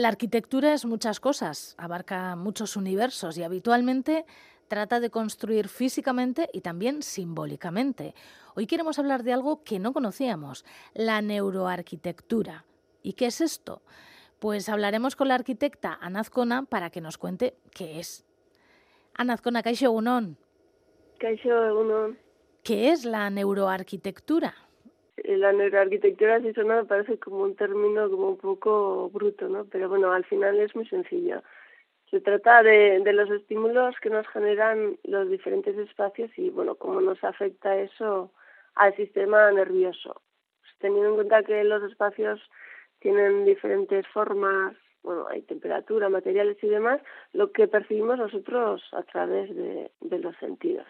La arquitectura es muchas cosas, abarca muchos universos y habitualmente trata de construir físicamente y también simbólicamente. Hoy queremos hablar de algo que no conocíamos, la neuroarquitectura. ¿Y qué es esto? Pues hablaremos con la arquitecta Anazcona para que nos cuente qué es. Anazcona, Egunon. Kaixo ¿Qué es la neuroarquitectura? Eh, la neuroarquitectura si suena parece como un término como un poco bruto, ¿no? Pero bueno, al final es muy sencillo. Se trata de, de los estímulos que nos generan los diferentes espacios y, bueno, cómo nos afecta eso al sistema nervioso. Pues, teniendo en cuenta que los espacios tienen diferentes formas, bueno, hay temperatura, materiales y demás, lo que percibimos nosotros a través de, de los sentidos.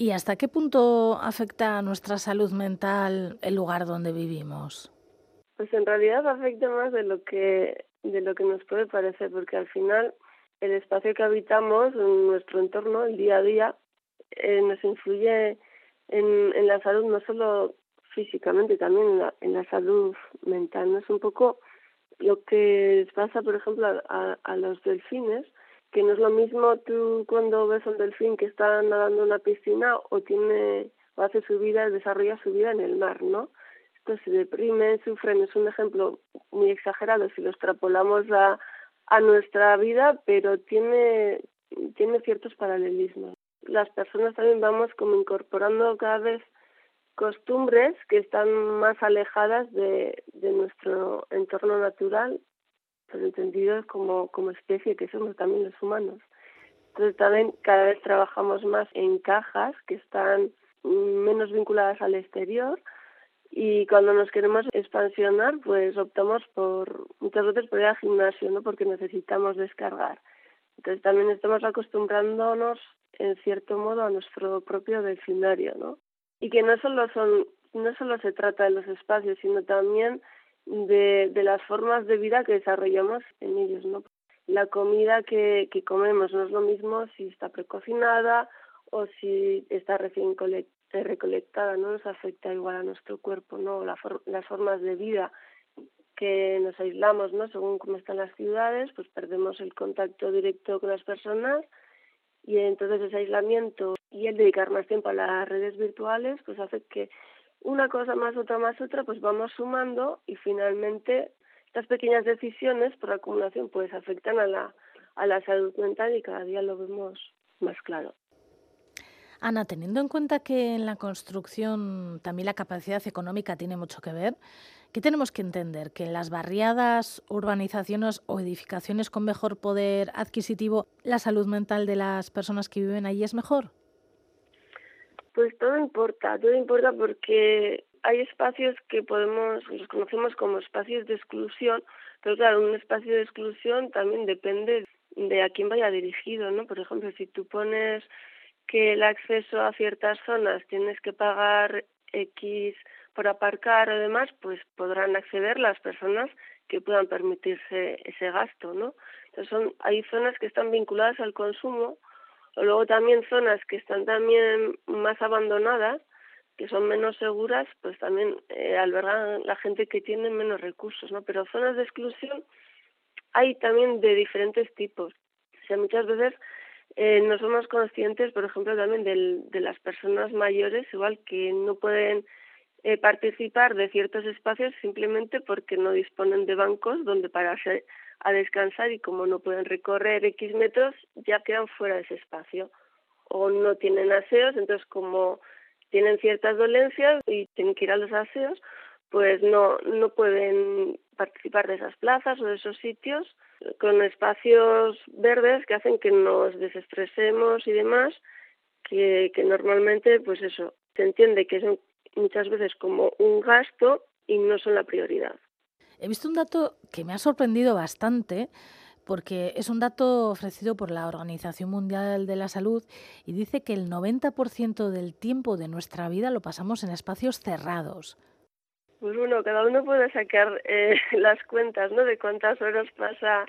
¿Y hasta qué punto afecta a nuestra salud mental el lugar donde vivimos? Pues en realidad afecta más de lo que de lo que nos puede parecer, porque al final el espacio que habitamos, en nuestro entorno, el día a día, eh, nos influye en, en la salud no solo físicamente, también en la, en la salud mental. ¿no? Es un poco lo que pasa, por ejemplo, a, a los delfines, que no es lo mismo tú cuando ves un delfín que está nadando en una piscina o tiene o hace su vida, desarrolla su vida en el mar, ¿no? Estos se deprimen, sufren, es un ejemplo muy exagerado si lo extrapolamos a, a nuestra vida, pero tiene, tiene ciertos paralelismos. Las personas también vamos como incorporando cada vez costumbres que están más alejadas de, de nuestro entorno natural pues entendidos como, como especie que somos también los humanos. Entonces también cada vez trabajamos más en cajas que están menos vinculadas al exterior y cuando nos queremos expansionar pues optamos por muchas veces por ir al gimnasio no porque necesitamos descargar. Entonces también estamos acostumbrándonos en cierto modo a nuestro propio delfinario no y que no solo son no solo se trata de los espacios sino también de, las formas de vida que desarrollamos en ellos, ¿no? La comida que, comemos no es lo mismo si está precocinada o si está recién recolectada, no nos afecta igual a nuestro cuerpo, ¿no? La las formas de vida que nos aislamos, ¿no? Según cómo están las ciudades, pues perdemos el contacto directo con las personas y entonces ese aislamiento y el dedicar más tiempo a las redes virtuales, pues hace que una cosa más, otra más, otra, pues vamos sumando y finalmente estas pequeñas decisiones por acumulación pues afectan a la, a la salud mental y cada día lo vemos más claro. Ana, teniendo en cuenta que en la construcción también la capacidad económica tiene mucho que ver, ¿qué tenemos que entender? ¿Que en las barriadas, urbanizaciones o edificaciones con mejor poder adquisitivo la salud mental de las personas que viven allí es mejor? Pues todo importa, todo importa porque hay espacios que podemos, los conocemos como espacios de exclusión, pero claro, un espacio de exclusión también depende de a quién vaya dirigido, ¿no? Por ejemplo, si tú pones que el acceso a ciertas zonas tienes que pagar X por aparcar o demás, pues podrán acceder las personas que puedan permitirse ese gasto, ¿no? Entonces son, hay zonas que están vinculadas al consumo o luego también zonas que están también más abandonadas, que son menos seguras, pues también eh, albergan la gente que tiene menos recursos, ¿no? Pero zonas de exclusión hay también de diferentes tipos. O sea, muchas veces eh, no somos conscientes, por ejemplo, también del, de las personas mayores, igual que no pueden eh, participar de ciertos espacios simplemente porque no disponen de bancos donde pararse a descansar y como no pueden recorrer X metros, ya quedan fuera de ese espacio. O no tienen aseos, entonces como tienen ciertas dolencias y tienen que ir a los aseos, pues no, no pueden participar de esas plazas o de esos sitios con espacios verdes que hacen que nos desestresemos y demás, que, que normalmente, pues eso, se entiende que son muchas veces como un gasto y no son la prioridad. He visto un dato que me ha sorprendido bastante porque es un dato ofrecido por la Organización Mundial de la Salud y dice que el 90% del tiempo de nuestra vida lo pasamos en espacios cerrados. Pues bueno, cada uno puede sacar eh, las cuentas, ¿no? De cuántas horas pasa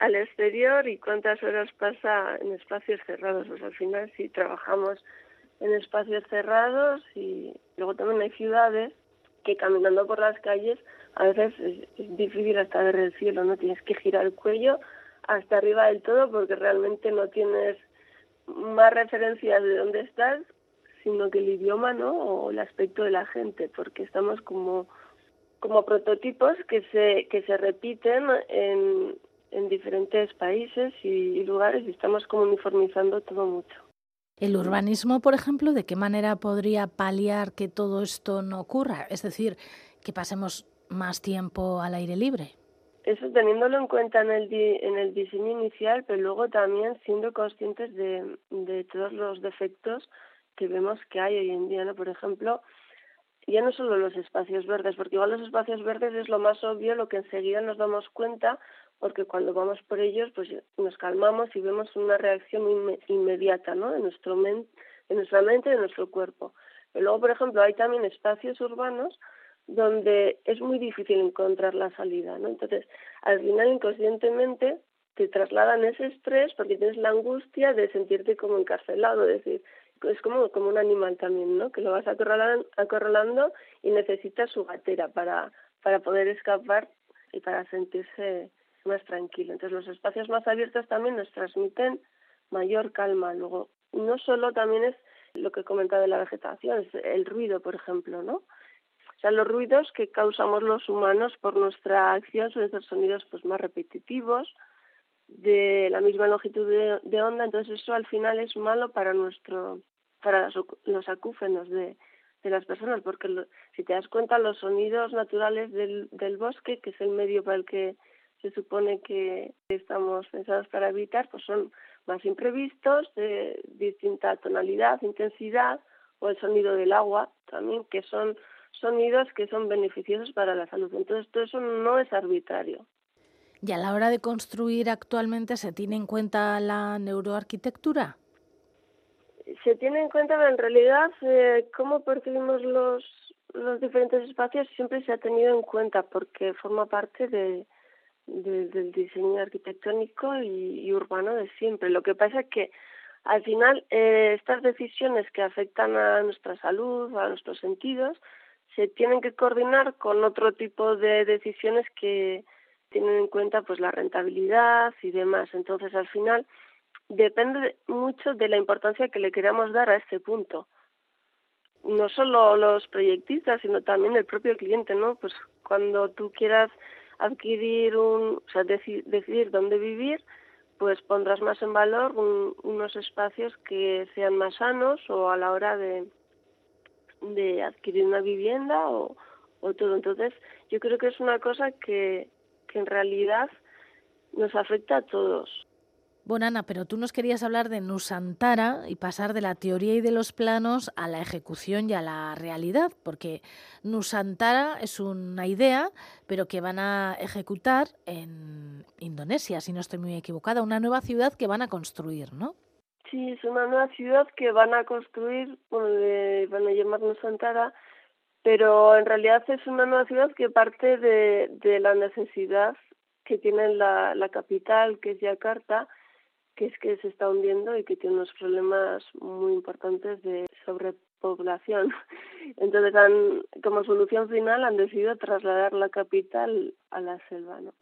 al exterior y cuántas horas pasa en espacios cerrados. Pues al final sí trabajamos en espacios cerrados y luego también hay ciudades que caminando por las calles a veces es, difícil hasta ver el cielo, ¿no? Tienes que girar el cuello hasta arriba del todo porque realmente no tienes más referencias de dónde estás, sino que el idioma, ¿no? O el aspecto de la gente, porque estamos como como prototipos que se que se repiten en, en diferentes países y lugares y estamos como uniformizando todo mucho. El urbanismo, por ejemplo, ¿de qué manera podría paliar que todo esto no ocurra? Es decir, que pasemos más tiempo al aire libre. Eso teniéndolo en cuenta en el, en el diseño inicial, pero luego también siendo conscientes de, de todos los defectos que vemos que hay hoy en día, ¿no? Por ejemplo, ya no solo los espacios verdes, porque igual los espacios verdes es lo más obvio, lo que enseguida nos damos cuenta, porque cuando vamos por ellos, pues nos calmamos y vemos una reacción inmediata, ¿no? En nuestro men en nuestra mente en nuestro cuerpo. Pero luego, por ejemplo, hay también espacios urbanos donde es muy difícil encontrar la salida, ¿no? Entonces, al final, inconscientemente, te trasladan ese estrés porque tienes la angustia de sentirte como encarcelado, es decir, es como, como un animal también, ¿no? Que lo vas acorralando, acorralando y necesita su gatera para, para poder escapar y para sentirse más tranquilo. Entonces los espacios más abiertos también nos transmiten mayor calma. Luego, no solo también es lo que he comentado de la vegetación, es el ruido, por ejemplo, ¿no? O sea, los ruidos que causamos los humanos por nuestra acción son esos sonidos pues más repetitivos, de la misma longitud de, onda, entonces eso al final es malo para nuestro para los, acúfenos de, las personas, porque si te das cuenta los sonidos naturales del bosque, que es el medio para el que se supone que estamos pensados para evitar, pues son más imprevistos, de distinta tonalidad, intensidad, o el sonido del agua también, que son sonidos que son beneficiosos para la salud. Entonces, todo eso no es arbitrario. ¿Y a la hora de construir actualmente se tiene en cuenta la neuroarquitectura? Se tiene en cuenta, pero en realidad, eh, cómo percibimos los, los diferentes espacios siempre se ha tenido en cuenta porque forma parte de, del diseño arquitectónico y, urbano de siempre. Lo que pasa es que al final eh, estas decisiones que afectan a nuestra salud, a nuestros sentidos, se tienen que coordinar con otro tipo de decisiones que tienen en cuenta pues la rentabilidad y demás. Entonces, al final depende mucho de la importancia que le queramos dar a este punto. No solo los proyectistas, sino también el propio cliente, ¿no? Pues cuando tú quieras adquirir un, o sea, decidir dónde vivir, pues pondrás más en valor unos espacios que sean más sanos o a la hora de, de adquirir una vivienda o, o todo. Entonces, yo creo que es una cosa que, que en realidad nos afecta a todos. Bueno, Ana, pero tú nos querías hablar de Nusantara y pasar de la teoría y de los planos a la ejecución y a la realidad, porque Nusantara es una idea, pero que van a ejecutar en Indonesia, si no estoy muy equivocada, una nueva ciudad que van a construir, ¿no? Sí, es una nueva ciudad que van a construir, bueno, van a llamar Nusantara, pero en realidad es una nueva ciudad que parte de, la necesidad que tiene la capital, que es Yakarta, que es que se está hundiendo y que tiene unos problemas muy importantes de sobrepoblación. Entonces, han, como solución final, han decidido trasladar la capital a la selva. ¿no?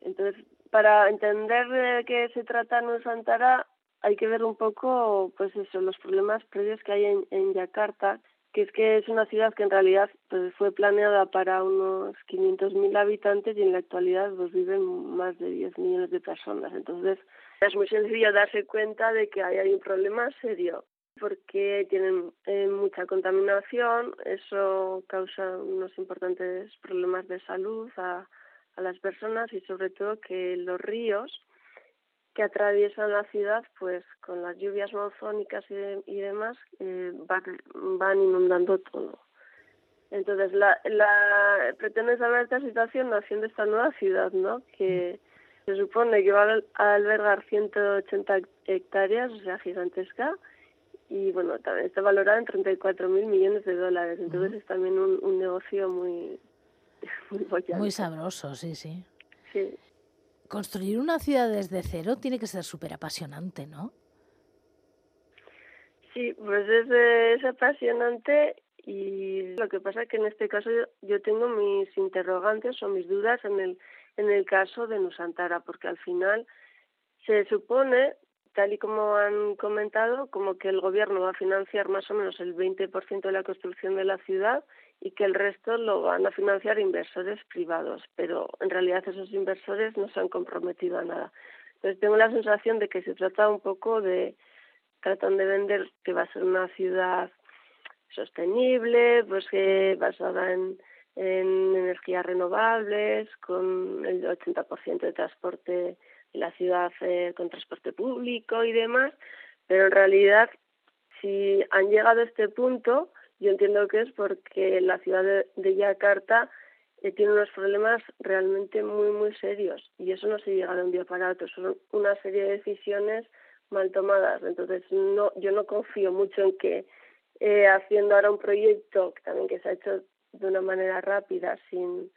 Entonces, para entender de qué se trata Nusantara, hay que ver un poco, pues eso, los problemas previos que hay en, en Yakarta, que es que es una ciudad que en realidad pues, fue planeada para unos 500.000 habitantes y en la actualidad pues, viven más de 10 millones de personas. Entonces, es muy sencillo darse cuenta de que hay, un problema serio porque tienen eh, mucha contaminación, eso causa unos importantes problemas de salud a, a las personas y sobre todo que los ríos que atraviesan la ciudad, pues con las lluvias monzónicas y, y demás, eh, van, van inundando todo. Entonces, la, la, pretende saber esta situación haciendo esta nueva ciudad, ¿no? Que se supone que va a albergar 180 hectáreas, o sea, gigantesca, y bueno, también está valorada en 34 mil millones de dólares. Entonces es también un, un negocio muy, muy, muy sabroso, sí, sí. Sí. Construir una ciudad desde cero tiene que ser súper apasionante, ¿no? Sí, pues es, es apasionante y lo que pasa es que en este caso yo, tengo mis interrogantes o mis dudas en el en el caso de Nusantara porque al final se supone tal y como han comentado, como que el gobierno va a financiar más o menos el 20% de la construcción de la ciudad y que el resto lo van a financiar inversores privados, pero en realidad esos inversores no se han comprometido a nada. Entonces tengo la sensación de que se trata un poco de, tratan de vender que va a ser una ciudad sostenible, pues que basada en, en energías renovables, con el 80% de transporte la ciudad eh, con transporte público y demás, pero en realidad si han llegado a este punto, yo entiendo que es porque la ciudad de, Yakarta eh, tiene unos problemas realmente muy, muy serios y eso no se llega de un día para otro, son una serie de decisiones mal tomadas. Entonces, no, yo no confío mucho en que eh, haciendo ahora un proyecto que también que se ha hecho de una manera rápida, sin,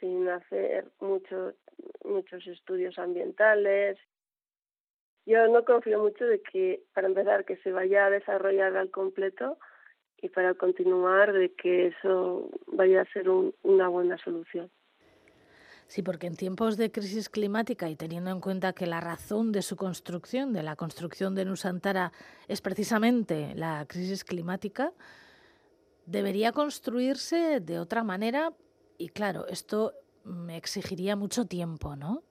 sin hacer mucho, muchos estudios ambientales. Yo no confío mucho de que, para empezar, que se vaya a desarrollar al completo y para continuar de que eso vaya a ser una buena solución. Sí, porque en tiempos de crisis climática y teniendo en cuenta que la razón de su construcción, de la construcción de Nusantara, es precisamente la crisis climática, debería construirse de otra manera y claro, esto me exigiría mucho tiempo, ¿no?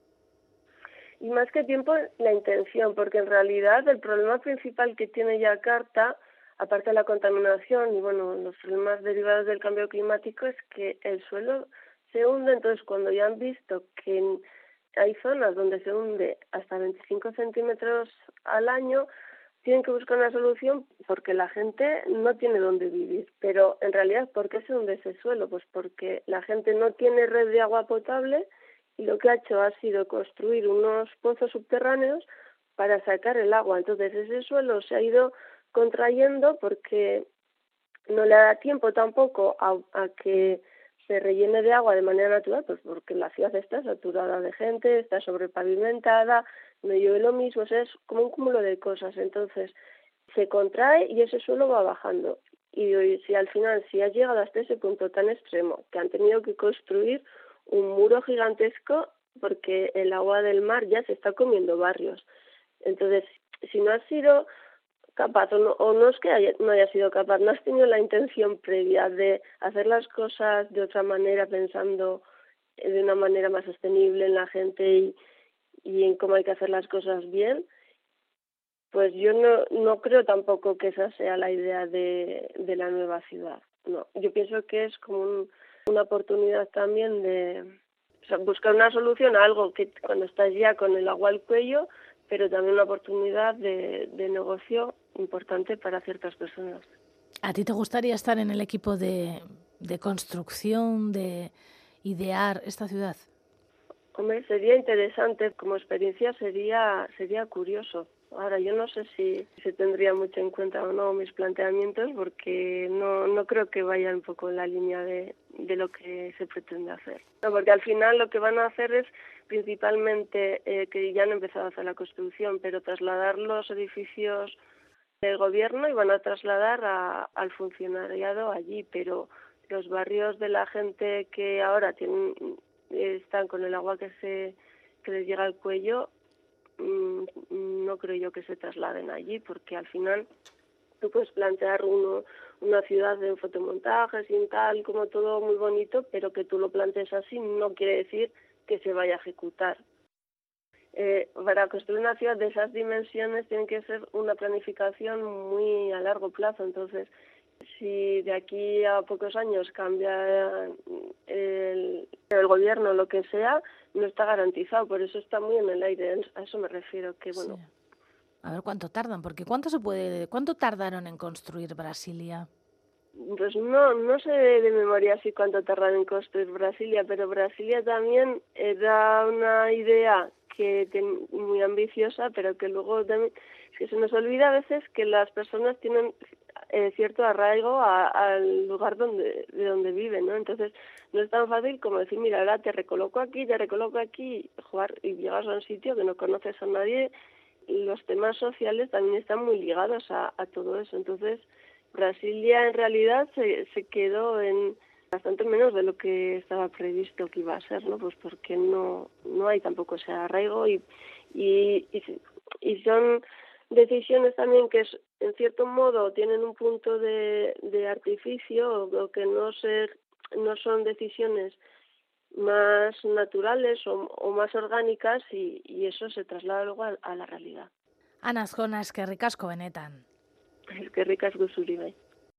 Y más que tiempo, la intención, porque en realidad el problema principal que tiene Yakarta, aparte de la contaminación y bueno, los problemas derivados del cambio climático, es que el suelo se hunde. Entonces, cuando ya han visto que hay zonas donde se hunde hasta 25 centímetros al año, tienen que buscar una solución porque la gente no tiene dónde vivir. Pero en realidad, ¿por qué se hunde ese suelo? Pues porque la gente no tiene red de agua potable y lo que ha hecho ha sido construir unos pozos subterráneos para sacar el agua. Entonces ese suelo se ha ido contrayendo porque no le da tiempo tampoco a, a que se rellene de agua de manera natural, pues porque la ciudad está saturada de gente, está sobrepavimentada, no llueve lo mismo, o sea, es como un cúmulo de cosas. Entonces, se contrae y ese suelo va bajando. Y si al final, si ha llegado hasta ese punto tan extremo, que han tenido que construir un muro gigantesco porque el agua del mar ya se está comiendo barrios. Entonces, si no has sido capaz o no, o no es que no haya sido capaz, no has tenido la intención previa de hacer las cosas de otra manera, pensando de una manera más sostenible en la gente y, y en cómo hay que hacer las cosas bien, pues yo no, no creo tampoco que esa sea la idea de, de la nueva ciudad. No, yo pienso que es como una oportunidad también de buscar una solución a algo que cuando estás ya con el agua al cuello, pero también una oportunidad de, de negocio importante para ciertas personas. ¿A ti te gustaría estar en el equipo de, de construcción, de idear esta ciudad? Hombre, sería interesante, como experiencia sería, sería curioso. Ahora, yo no sé si se tendría mucho en cuenta o no mis planteamientos, porque no, no creo que vayan un poco en la línea de, de lo que se pretende hacer. No, porque al final lo que van a hacer es principalmente eh, que ya han empezado a hacer la construcción, pero trasladar los edificios del gobierno y van a trasladar al funcionariado allí, pero los barrios de la gente que ahora tienen están con el agua que se que les llega al cuello mm, no creo yo que se trasladen allí porque al final tú puedes plantear uno, una ciudad de fotomontajes y tal como todo muy bonito pero que tú lo plantees así no quiere decir que se vaya a ejecutar. Eh, para construir una ciudad de esas dimensiones tiene que ser una planificación muy a largo plazo entonces si de aquí a pocos años cambia el, el gobierno lo que sea, no está garantizado, por eso está muy en el aire, a eso me refiero, que bueno. A ver cuánto tardan, porque cuánto se puede, cuánto tardaron en construir Brasilia. Pues no, no sé de memoria si cuánto tardaron en construir Brasilia, pero Brasilia también era una idea que muy ambiciosa, pero que luego también es que se nos olvida a veces que las personas tienen eh, cierto arraigo al lugar donde de donde viven, ¿no? Entonces no es tan fácil como decir, mira, ahora te recoloco aquí, te recoloco aquí, jugar y llegas a un sitio que no conoces a nadie. Los temas sociales también están muy ligados a, a todo eso. Entonces Brasilia en realidad se, se quedó en bastante menos de lo que estaba previsto que iba a ser, ¿no? Pues porque no, no hay tampoco ese arraigo y, y, y, son decisiones también que en cierto modo tienen un punto de, de artificio o que no ser no son decisiones más naturales o, más orgánicas y, y, eso se traslada luego a, la realidad. Ana Zona, es que ricasco benetan. Es que ricasco zuri